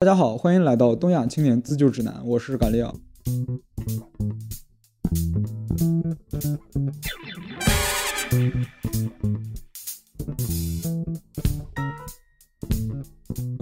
大家好，欢迎来到东亚青年自救指南，我是嘎利亚。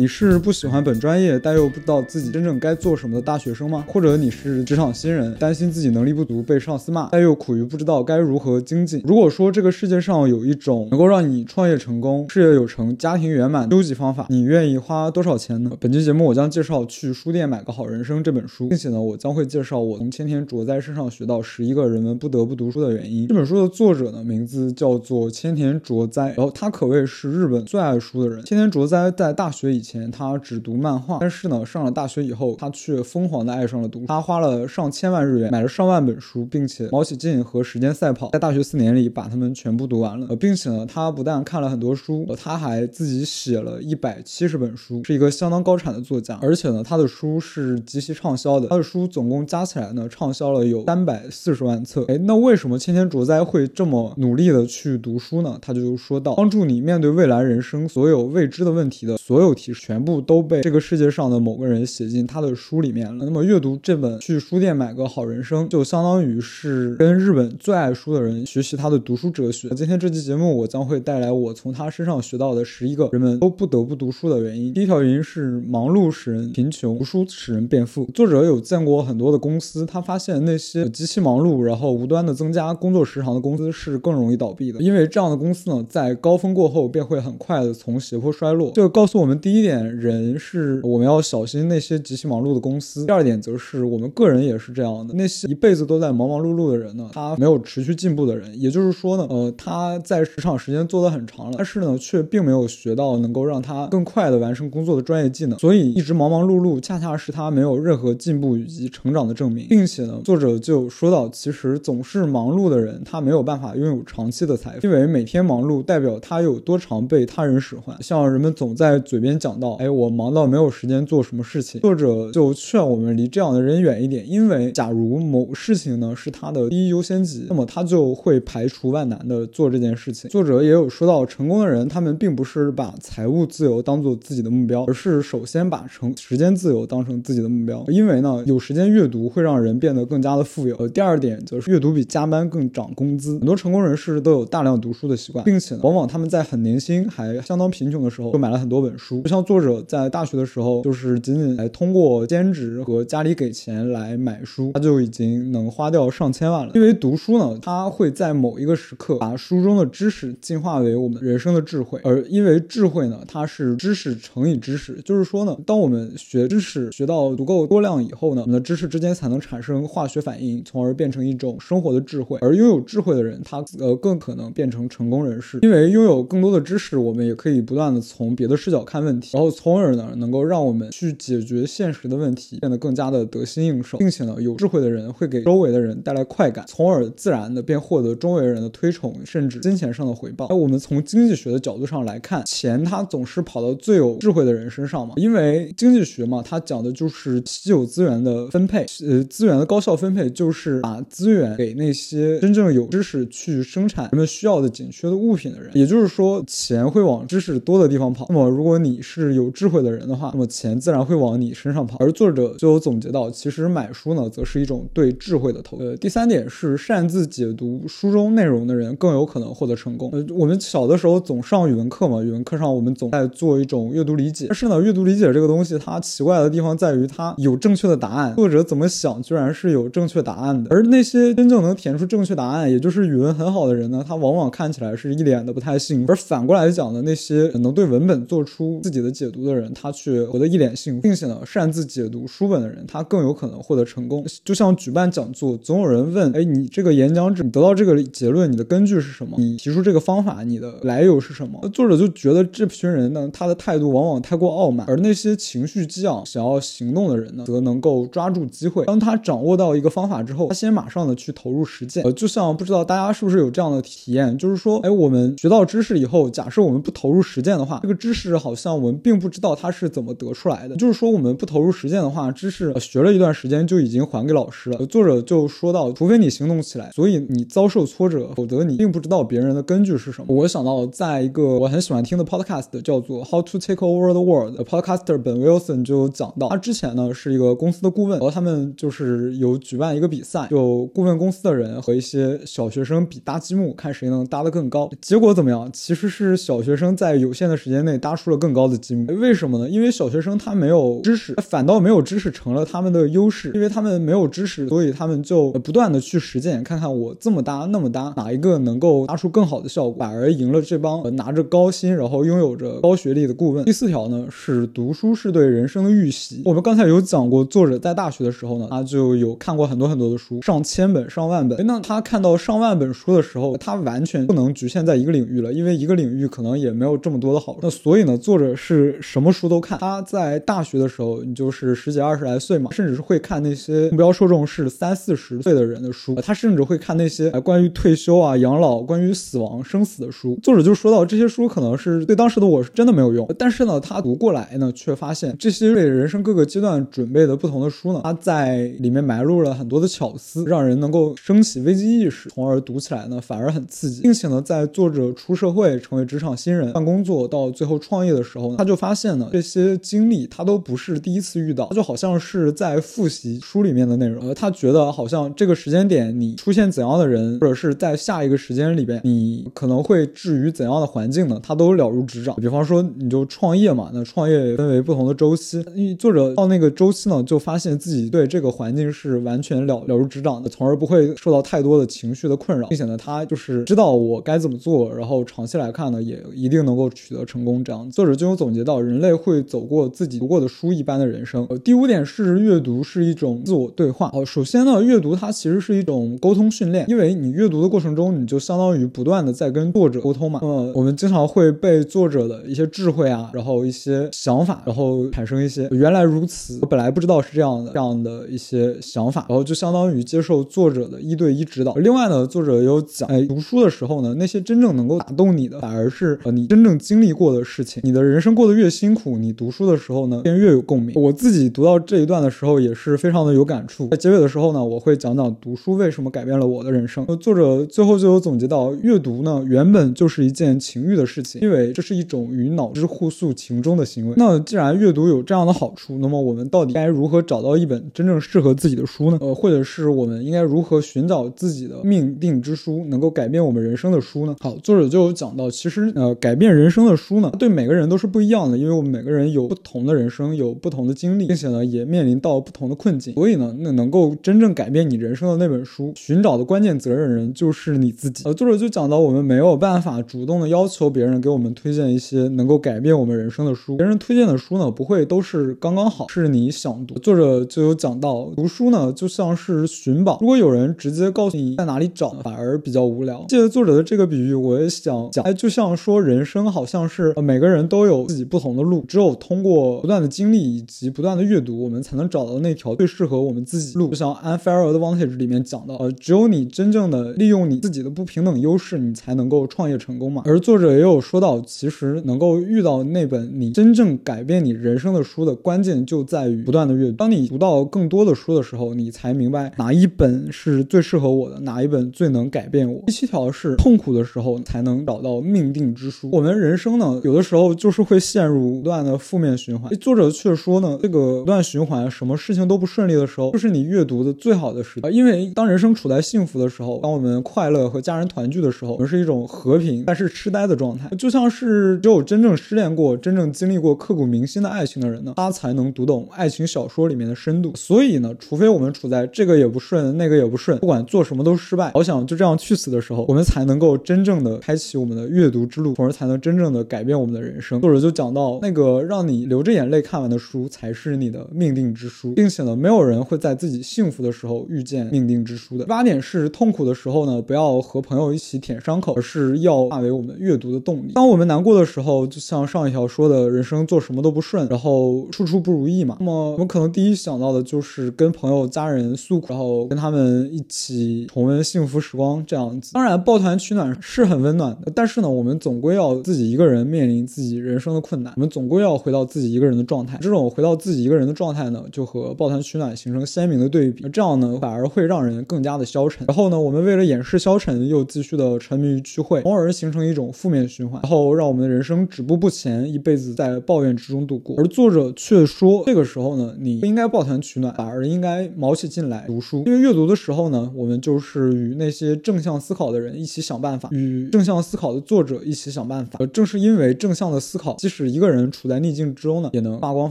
你是不喜欢本专业，但又不知道自己真正该做什么的大学生吗？或者你是职场新人，担心自己能力不足被上司骂，但又苦于不知道该如何精进？如果说这个世界上有一种能够让你创业成功、事业有成、家庭圆满究极方法，你愿意花多少钱呢？本期节目我将介绍《去书店买个好人生》这本书，并且呢，我将会介绍我从千田卓哉身上学到十一个人们不得不读书的原因。这本书的作者呢，名字叫做千田卓哉，然后他可谓是日本最爱书的人。千田卓哉在大学以前。前他只读漫画，但是呢，上了大学以后，他却疯狂的爱上了读书。他花了上千万日元买了上万本书，并且卯起劲和时间赛跑，在大学四年里把它们全部读完了。呃，并且呢，他不但看了很多书，他还自己写了一百七十本书，是一个相当高产的作家。而且呢，他的书是极其畅销的，他的书总共加起来呢，畅销了有三百四十万册。哎，那为什么千千卓哉会这么努力的去读书呢？他就说到，帮助你面对未来人生所有未知的问题的所有提示。全部都被这个世界上的某个人写进他的书里面了。那么阅读这本《去书店买个好人生》，就相当于是跟日本最爱书的人学习他的读书哲学。今天这期节目，我将会带来我从他身上学到的十一个人们都不得不读书的原因。第一条原因是忙碌使人贫穷，读书使人变富。作者有见过很多的公司，他发现那些极其忙碌，然后无端的增加工作时长的公司是更容易倒闭的，因为这样的公司呢，在高峰过后便会很快的从斜坡衰落。就告诉我们第一点，人。人是我们要小心那些极其忙碌的公司。第二点则是我们个人也是这样的，那些一辈子都在忙忙碌碌的人呢，他没有持续进步的人，也就是说呢，呃，他在职场时间做得很长了，但是呢，却并没有学到能够让他更快的完成工作的专业技能，所以一直忙忙碌碌，恰恰是他没有任何进步以及成长的证明。并且呢，作者就说到，其实总是忙碌的人，他没有办法拥有长期的财富，因为每天忙碌代表他有多常被他人使唤。像人们总在嘴边讲到，哎，我。忙到没有时间做什么事情，作者就劝我们离这样的人远一点，因为假如某事情呢是他的第一优先级，那么他就会排除万难的做这件事情。作者也有说到，成功的人他们并不是把财务自由当做自己的目标，而是首先把成时间自由当成自己的目标，因为呢有时间阅读会让人变得更加的富有。呃，第二点则是阅读比加班更涨工资，很多成功人士都有大量读书的习惯，并且往往他们在很年轻还相当贫穷的时候就买了很多本书，不像作者。在大学的时候，就是仅仅来通过兼职和家里给钱来买书，他就已经能花掉上千万了。因为读书呢，它会在某一个时刻把书中的知识进化为我们人生的智慧，而因为智慧呢，它是知识乘以知识，就是说呢，当我们学知识学到足够多量以后呢，我们的知识之间才能产生化学反应，从而变成一种生活的智慧。而拥有智慧的人，他呃更可能变成成功人士，因为拥有更多的知识，我们也可以不断的从别的视角看问题，然后从。而呢，能够让我们去解决现实的问题，变得更加的得心应手，并且呢，有智慧的人会给周围的人带来快感，从而自然的便获得周围人的推崇，甚至金钱上的回报。那我们从经济学的角度上来看，钱它总是跑到最有智慧的人身上嘛，因为经济学嘛，它讲的就是稀有资源的分配，呃，资源的高效分配就是把资源给那些真正有知识去生产人们需要的紧缺的物品的人，也就是说，钱会往知识多的地方跑。那么，如果你是是有智慧的人的话，那么钱自然会往你身上跑。而作者就有总结到，其实买书呢，则是一种对智慧的投。呃，第三点是擅自解读书中内容的人更有可能获得成功。呃，我们小的时候总上语文课嘛，语文课上我们总在做一种阅读理解。但是呢，阅读理解这个东西，它奇怪的地方在于它有正确的答案，作者怎么想居然是有正确答案的。而那些真正能填出正确答案，也就是语文很好的人呢，他往往看起来是一脸的不太信。而反过来讲的那些能对文本做出自己的解读的人。他却活得一脸幸福，并且呢，擅自解读书本的人，他更有可能获得成功。就像举办讲座，总有人问：哎，你这个演讲者得到这个结论，你的根据是什么？你提出这个方法，你的来由是什么？作者就觉得这群人呢，他的态度往往太过傲慢，而那些情绪激昂、想要行动的人呢，则能够抓住机会。当他掌握到一个方法之后，他先马上的去投入实践。呃，就像不知道大家是不是有这样的体验，就是说，哎，我们学到知识以后，假设我们不投入实践的话，这个知识好像我们并不知道它是怎么得出来的。就是说，我们不投入实践的话，知识学了一段时间就已经还给老师了。作者就说到，除非你行动起来，所以你遭受挫折，否则你并不知道别人的根据是什么。我想到，在一个我很喜欢听的 podcast 叫做《How to Take Over the World》，podcaster Ben Wilson 就讲到，他之前呢是一个公司的顾问，然后他们就是有举办一个比赛，就顾问公司的人和一些小学生比搭积木，看谁能搭得更高。结果怎么样？其实是小学生在有限的时间内搭出了更高的为什么呢？因为小学生他没有知识，反倒没有知识成了他们的优势，因为他们没有知识，所以他们就不断的去实践，看看我这么搭那么搭，哪一个能够搭出更好的效果，反而赢了这帮拿着高薪，然后拥有着高学历的顾问。第四条呢是读书是对人生的预习。我们刚才有讲过，作者在大学的时候呢，他就有看过很多很多的书，上千本、上万本。那他看到上万本书的时候，他完全不能局限在一个领域了，因为一个领域可能也没有这么多的好。那所以呢，作者是什么书都看。他在大学的时候，你就是十几二十来岁嘛，甚至是会看那些目标受众是三四十岁的人的书。他甚至会看那些关于退休啊、养老、关于死亡、生死的书。作者就说到，这些书可能是对当时的我是真的没有用，但是呢，他读过来呢，却发现这些为人生各个阶段准备的不同的书呢，他在里面埋入了很多的巧思，让人能够升起危机意识，从而读起来呢反而很刺激，并且呢，在作者出社会成为职场新人、换工作到最后创业的时候呢，他就发现呢，这些经历他都不是第一次遇到，他就好像是在复习书里面的内容，他觉得好像这个时间点你出现怎样的人，或者是在下一个时间里边你可能会置于怎样的环境呢，他都了如指掌。比方说你就创业嘛，那创业分为不同的周期，作者到那个周期呢，就发现自己对这个环境是完全了了如指掌的，从而不会受到太多的情绪的困扰，并且呢，他就是知道我该怎么做，然后长期来看呢，也一定能够取得成功。这样，作者就有总结到，人类会走过自己读过的书一般的人生。呃，第五点是阅读是一种自我对话。哦，首先呢，阅读它其实是一种沟通训练，因为你阅读的过程中，你就相当于不断的在跟作者沟通嘛。那么我们经常会被作者的一些智慧啊，然后一些想法，然后产生一些原来如此，我本来不知道是这样的这样的一些想法，然后就相当于接受作者的一对一指导。另外呢，作者有讲，哎，读书的时候呢，那些真正能够打动你的，反而是呃你真正经历过的事情。你的人生过得越辛苦，你读书的时候呢，便越有共鸣。我自己读到这一段的时候，也是非常的有感触。在结尾的时候呢，我会讲讲读书为什么改变了我的人生。作者最后就有总结到，阅读呢原本就是一件情欲的事情，因为这是一种与脑之互诉情衷的行为。那既然阅读有这样的好处，那么我们到底该如何找到一本真正适合自己的书呢？呃，或者是我们应该如何寻找自己的命定之书，能够改变我们人生的书呢？好，作者就有讲到，其实呃，改变人生的书呢，对每个人都是不一样的，因为我们每个人有不同的人生，有不同的经历，并且呢，也面临到不同的困境。所以呢，那能够真正改变你人生的那本书，寻找的关键责任人就是你自己。呃，作者就讲到，我们没有办法主动的要求别人给我们推荐一些能够改变我们人生的书，别人推荐的书呢，不会都是刚刚好，是你想读。作者就有讲到，读书呢就像是寻宝，如果有人直接告诉你在哪里找，反而比较无聊。借着作者的这个比喻，我也想讲，哎，就像说人生好像是每个人都有自己不同的路，只有通过不断的经历以及不断的阅读，我们才能找到那条最适合我们自己路。就像《Unfair Advantage》里面讲到，呃，只有你真正的利用你自己的不平等优势，你才能够创业成功嘛。而作者也有说到，其实能够遇到那本你真正改变你人生的书的关键就在于不断的阅读。当你读到更多的书的时候，你才明白哪一本是最适合我的，哪一本最能改变我。第七条是痛苦的时候才能找到命定之书。我们人生呢，有的时候就是会陷入不断的负面循环。作者却说呢，这个不断循环，什么事情都不顺利的时候，就是你阅读的最好的时机。因为当人生处在幸福的时候，当我们快乐和家人团聚的时候，我们是一种和平但是痴呆的状态，就像是只有真正失恋过、真正经历过刻骨铭心的爱情的人呢，他才能读懂爱情小说里面的深度。所以呢，除非我们处在这个也不顺、那个也不顺，不管做什么都失败，好想就这样去死的时候，我们才能够真正的开启我们的阅读之路，从而才能真正的改变我们的人生。作者就讲到，那个让你流着眼泪看完的书，才是你的命定之书，并且呢，没有人会在自己幸福的时候遇见命定之书的。八点是痛苦的时候呢，不要和朋友一起舔伤口，而是要化为我们阅读的动力。当我们难过的时候，就像上一条说的，人生做什么都不顺，然后处处不如意嘛。那么我们可能第一想到的就是跟朋友、家人诉苦，然后跟他们一起重温幸福时光这样子。当然，抱团取暖是很温暖的，但是呢，我们总归要自己一个人面临自己人生的困难，我们总归要回到自己一个人的状态。这种回到自己一个人的状态呢，就和抱团取暖形成鲜明的对比。这样呢，反而会让人更加的消沉。然后呢，我们为了掩饰消沉，又继续的沉迷于聚会，从而形成一种负面循环，然后让我们的人生止步不前，一辈子在抱怨之中度过。而作者却说，这个时候呢，你不应该抱团取暖，反而应该卯起劲来读书。因为阅读的时候呢，我们就是与那些正向思考的人一起想办法，与正向思考的作者一起想办法。正是因为正向的思考，即使是一个人处在逆境之中呢，也能发光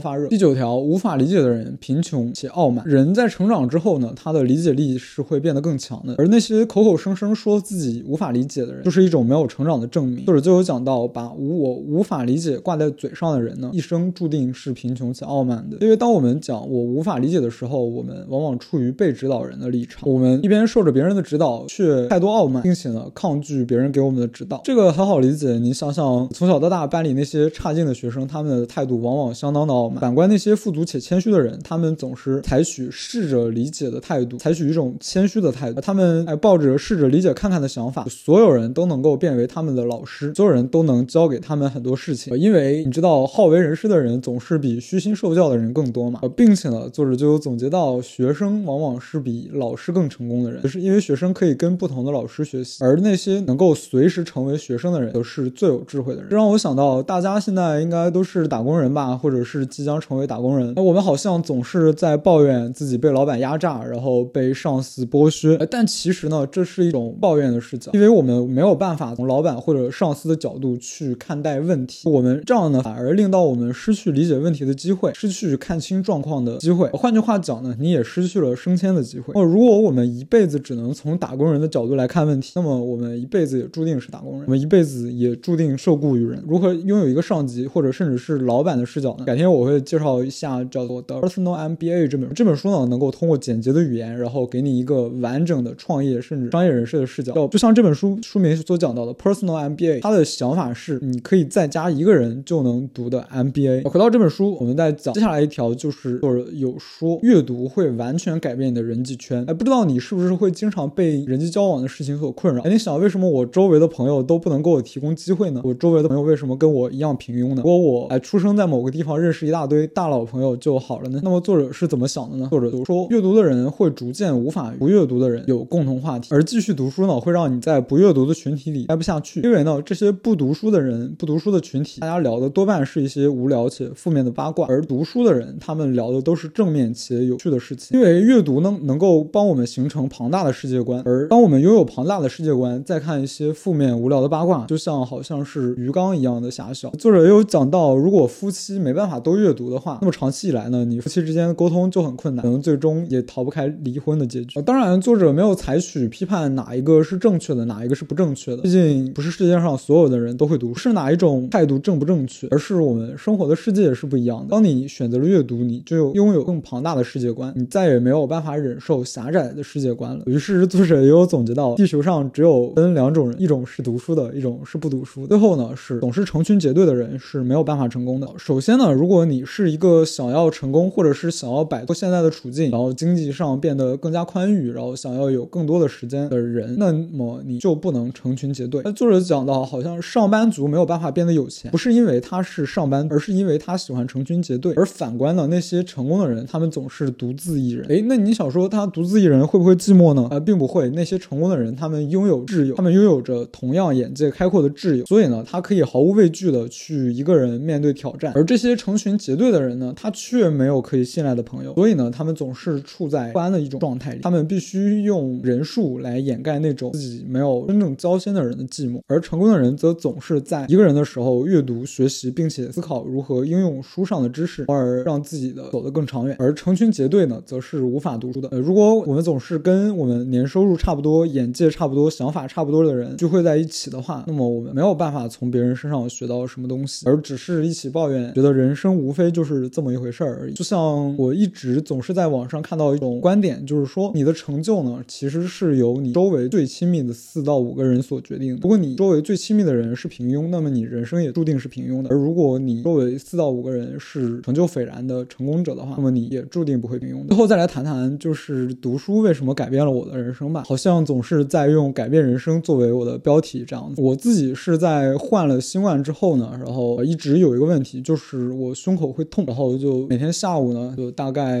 发热。第九条，无法理解的人贫穷且傲慢。人在成长之后呢，他的理解力是会变得更强的。而那些口口声声说自己无法理解的人，就是一种没有成长的证明。作者就有讲到，把无我无法理解挂在嘴上的人呢，一生注定是贫穷且傲慢的。因为当我们讲我无法理解的时候，我们往往处于被指导人的立场，我们一边受着别人的指导，却太多傲慢，并且呢抗拒别人给我们的指导。这个很好理解，你想想，从小到大班里那些差劲的学生，他们的态度往往相当的傲慢。反观那些富足且谦虚的人，他们总是采取试着理解的态度，采取一种谦虚的态度。他们还抱着试着理解看看的想法，所有人都能够变为他们的老师，所有人都能教给他们很多事情。因为你知道，好为人师的人总是比虚心受教的人更多嘛。并且呢，作者就总结到，学生往往是比老师更成功的人，就是因为学生可以跟不同的老师学习，而那些能够随时成为学生的人，都是最有智慧的人。这让我想到，大家现在应该都是打工人吧，或者是即将成为打工人。我们好像总是在抱怨自己被老板压榨，然后被上司剥削。但其实呢，这是一种抱怨的视角，因为我们没有办法从老板或者上司的角度去看待问题。我们这样呢，反而令到我们失去理解问题的机会，失去看清状况的机会。换句话讲呢，你也失去了升迁的机会。那如果我们一辈子只能从打工人的角度来看问题，那么我们一辈子也注定是打工人，我们一辈子也注定受雇于人。如何拥有一个上级或者甚至是老板的视角呢？改天我会介绍一下叫做《The Personal MBA》这本。这本书呢，能够通过简洁的语言，然后给你一个完整的创业甚至商业人士的视角。就像这本书书名所讲到的《Personal MBA》，他的想法是你可以在家一个人就能读的 MBA。回到这本书，我们再讲接下来一条，就是作者有说阅读会完全改变你的人际圈。哎，不知道你是不是会经常被人际交往的事情所困扰？哎，你想为什么我周围的朋友都不能给我提供机会呢？我周围的朋友为什么跟我一样平如果我哎出生在某个地方，认识一大堆大佬朋友就好了呢？那么作者是怎么想的呢？作者就说，阅读的人会逐渐无法不阅读的人有共同话题，而继续读书呢，会让你在不阅读的群体里待不下去。因为呢，这些不读书的人、不读书的群体，大家聊的多半是一些无聊且负面的八卦，而读书的人，他们聊的都是正面且有趣的事情。因为阅读呢，能够帮我们形成庞大的世界观，而当我们拥有庞大的世界观，再看一些负面无聊的八卦，就像好像是鱼缸一样的狭小。作者有讲到，如果夫妻没办法都阅读的话，那么长期以来呢，你夫妻之间的沟通就很困难，可能最终也逃不开离婚的结局。当然，作者没有采取批判哪一个是正确的，哪一个是不正确的，毕竟不是世界上所有的人都会读，是哪一种态度正不正确，而是我们生活的世界是不一样的。当你选择了阅读，你就拥有更庞大的世界观，你再也没有办法忍受狭窄的世界观了。于是，作者也有总结到，地球上只有分两种人，一种是读书的，一种是不读书。最后呢，是总是成群结队的人是没有办法成功的。首先呢，如果你是一个想要成功，或者是想要摆脱现在的处境，然后经济上变得更加宽裕，然后想要有更多的时间的人，那么你就不能成群结队。那作者讲到，好像上班族没有办法变得有钱，不是因为他是上班，而是因为他喜欢成群结队。而反观呢，那些成功的人，他们总是独自一人。诶，那你想说他独自一人会不会寂寞呢？呃，并不会。那些成功的人，他们拥有挚友，他们拥有着同样眼界开阔的挚友，所以呢，他可以毫无畏惧的去一个人面对挑战。而这些成群结队的人呢，他却没有可以信赖的朋友，所以呢，他们总是处在不安的一种状态里。他们必须用人数来掩盖那种自己没有真正交心的人的寂寞。而成功的人则总是在一个人的时候阅读、学习，并且思考如何应用书上的知识，从而让自己的走得更长远。而成群结队呢，则是无法读书的。呃，如果我们总是跟我们年收入差不多、眼界差不多、想法差不多的人聚会在一起的话，那么我们没有办法从别人身上学到什么东西，而只是一起抱怨，觉得人生无非就是这么一回事儿而已。就像我一直总是在网上看到一种观点，就是说你的成就呢，其实是由你周围最亲密的四到五个人所决定的。如果你周围最亲密的人是平庸，那么你人生也注定是平庸的；而如果你周围四到五个人是成就斐然的成功者的话，那么你也注定不会平庸。最后再来谈谈，就是读书为什么改变了我的人生吧。好像总是在用改变人生作为我的标题这样子。我自己是在换了新冠之后呢，然后我一直有一个问题，就是我胸口会痛，然后就每天下午呢，就大概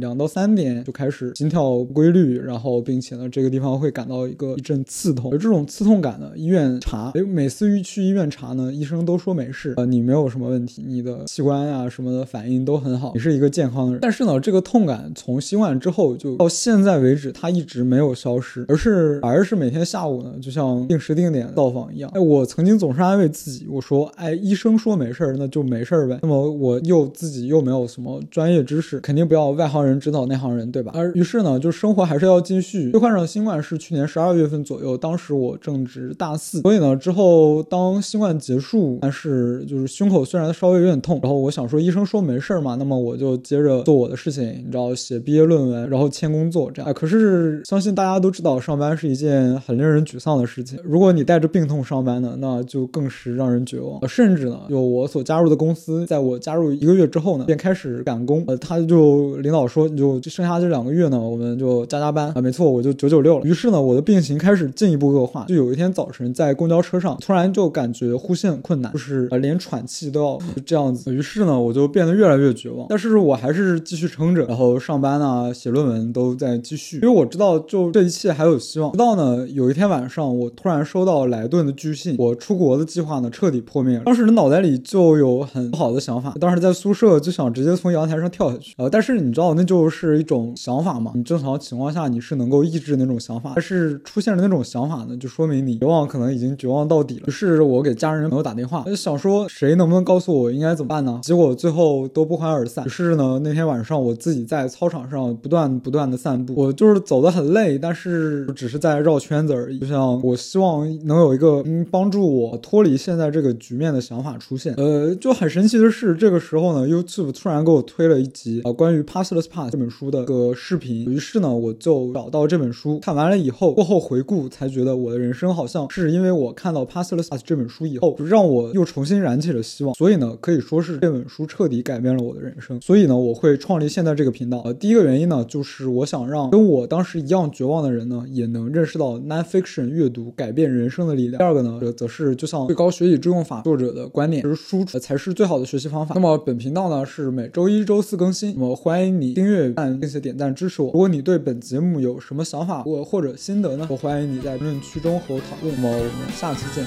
两到三点就开始心跳规律，然后并且呢，这个地方会感到一个一阵刺痛。而这种刺痛感呢，医院查，每次去医院查呢，医生都说没事，呃，你没有什么问题，你的器官啊什么的反应都很好，你是一个健康的人。但是呢，这个痛感从新冠之后就到现在为止，它一直没有消失，而是反而是每天下午呢，就像定时定点到访一样。哎，我曾经总是安慰自己，我说，哎，医生医生说没事儿，那就没事儿呗。那么我又自己又没有什么专业知识，肯定不要外行人指导内行人，对吧？而于是呢，就生活还是要继续。被患上新冠是去年十二月份左右，当时我正值大四，所以呢，之后当新冠结束，但是就是胸口虽然稍微有点痛，然后我想说医生说没事儿嘛，那么我就接着做我的事情，你知道，写毕业论文，然后签工作这样。可是相信大家都知道，上班是一件很令人沮丧的事情。如果你带着病痛上班呢，那就更是让人绝望。甚至呢，就我所加入的公司，在我加入一个月之后呢，便开始赶工。呃，他就领导说，你就剩下这两个月呢，我们就加加班啊。没错，我就九九六了。于是呢，我的病情开始进一步恶化。就有一天早晨在公交车上，突然就感觉呼吸很困难，就是呃连喘气都要这样子。于是呢，我就变得越来越绝望。但是我还是继续撑着，然后上班啊、写论文都在继续，因为我知道就这一切还有希望。直到呢有一天晚上，我突然收到莱顿的拒信，我出国的计划呢彻底破灭。当时的脑袋里就有很不好的想法，当时在宿舍就想直接从阳台上跳下去。呃，但是你知道那就是一种想法嘛，你正常情况下你是能够抑制那种想法，但是出现了那种想法呢，就说明你绝望可能已经绝望到底了。于是我给家人朋友打电话，就想说谁能不能告诉我应该怎么办呢？结果最后都不欢而散。于是呢，那天晚上我自己在操场上不断不断的散步，我就是走得很累，但是只是在绕圈子而已。就像我希望能有一个嗯帮助我脱离现在这个局面的想法出现。呃，就很神奇的是，这个时候呢，YouTube 突然给我推了一集啊关于 Passless Pass 这本书的个视频。于是呢，我就找到这本书，看完了以后，过后回顾才觉得我的人生好像是因为我看到 Passless Pass 这本书以后，就让我又重新燃起了希望。所以呢，可以说是这本书彻底改变了我的人生。所以呢，我会创立现在这个频道。呃，第一个原因呢，就是我想让跟我当时一样绝望的人呢，也能认识到 nonfiction 阅读改变人生的力量。第二个呢，则是就像最高学以致用法作者的观点，就是输出才是最好的学习方法。那么本频道呢是每周一周四更新，那么欢迎你订阅、并且点赞支持我。如果你对本节目有什么想法或或者心得呢，我欢迎你在评论区中和我讨论。那么我们下期见。